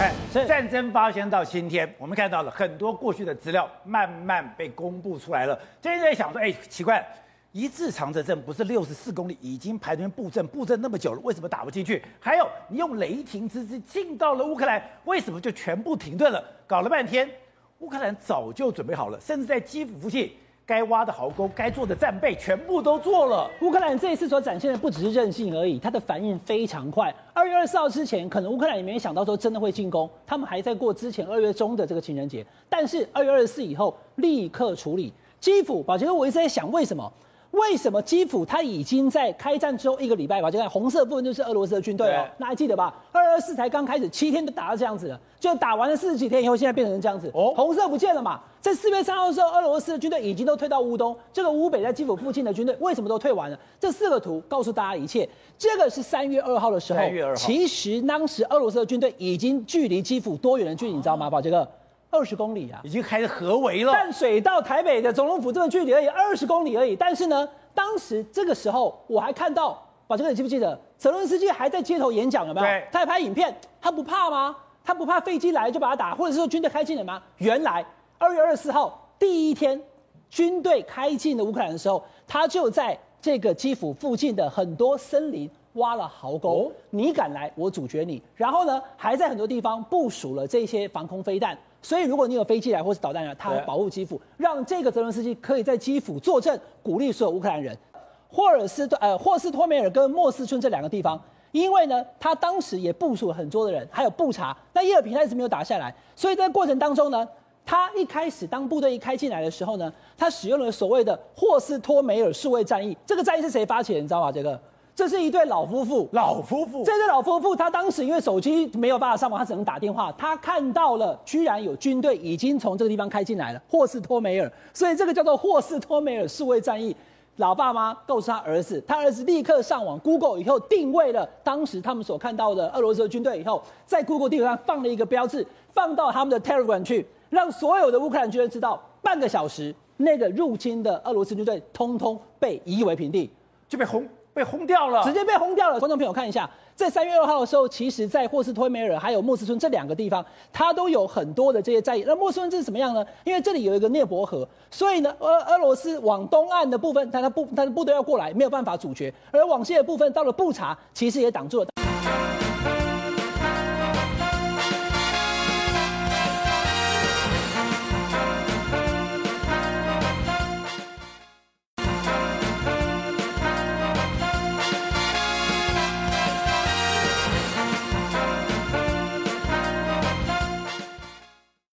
看，战争发生到今天，我们看到了很多过去的资料慢慢被公布出来了。最近在想说，哎，奇怪，一字长蛇阵不是六十四公里已经排成布阵，布阵那么久了，为什么打不进去？还有，你用雷霆之姿进到了乌克兰，为什么就全部停顿了？搞了半天，乌克兰早就准备好了，甚至在基辅附近。该挖的壕沟，该做的战备，全部都做了。乌克兰这一次所展现的不只是任性而已，它的反应非常快。二月二十四号之前，可能乌克兰也没想到说真的会进攻，他们还在过之前二月中的这个情人节。但是二月二十四以后，立刻处理。基辅，保杰哥，我一直在想，为什么？为什么基辅它已经在开战之后一个礼拜吧？就看红色部分就是俄罗斯的军队哦，那还记得吧？二二四才刚开始，七天就打到这样子了，就打完了四十几天以后，现在变成这样子。哦，红色不见了嘛？在四月三号的时候，俄罗斯的军队已经都退到乌东，这个乌北在基辅附近的军队为什么都退完了？这四个图告诉大家一切。这个是三月二号的时候，三月二号，其实当时俄罗斯的军队已经距离基辅多远的距离，你知道吗？宝杰哥。二十公里啊，已经开始合围了。淡水到台北的总统府这个距离而已，二十公里而已。但是呢，当时这个时候我还看到，宝杰哥，你记不记得，泽伦斯基还在街头演讲，有没有？对。他还拍影片，他不怕吗？他不怕飞机来就把他打，或者是说军队开进来吗？原来二月二十四号第一天，军队开进了乌克兰的时候，他就在这个基辅附近的很多森林挖了壕沟。哦。你敢来，我阻绝你。然后呢，还在很多地方部署了这些防空飞弹。所以，如果你有飞机来或是导弹来，它会保护基辅，让这个泽伦斯基可以在基辅坐镇，鼓励所有乌克兰人。霍尔斯呃霍斯托梅尔跟莫斯村这两个地方，因为呢，他当时也部署了很多的人，还有布查。那伊尔平他一直没有打下来，所以在过程当中呢，他一开始当部队一开进来的时候呢，他使用了所谓的霍斯托梅尔数位战役。这个战役是谁发起的？你知道吗？这个。这是一对老夫妇，老夫妇。这对老夫妇，他当时因为手机没有办法上网，他只能打电话。他看到了，居然有军队已经从这个地方开进来了，霍斯托梅尔。所以这个叫做霍斯托梅尔数位战役。老爸妈告诉他儿子，他儿子立刻上网 Google 以后定位了当时他们所看到的俄罗斯的军队以后，在 Google 地图上放了一个标志，放到他们的 Telegram 去，让所有的乌克兰军人知道，半个小时那个入侵的俄罗斯军队通通被夷为平地，就被轰。被轰掉了，直接被轰掉了。观众朋友看一下，在三月二号的时候，其实，在霍斯托梅尔还有莫斯村这两个地方，它都有很多的这些战役。那莫斯村这是什么样呢？因为这里有一个涅伯河，所以呢，俄俄罗斯往东岸的部分，它的部它的部队要过来，没有办法阻绝；而往西的部分，到了布查，其实也挡住了。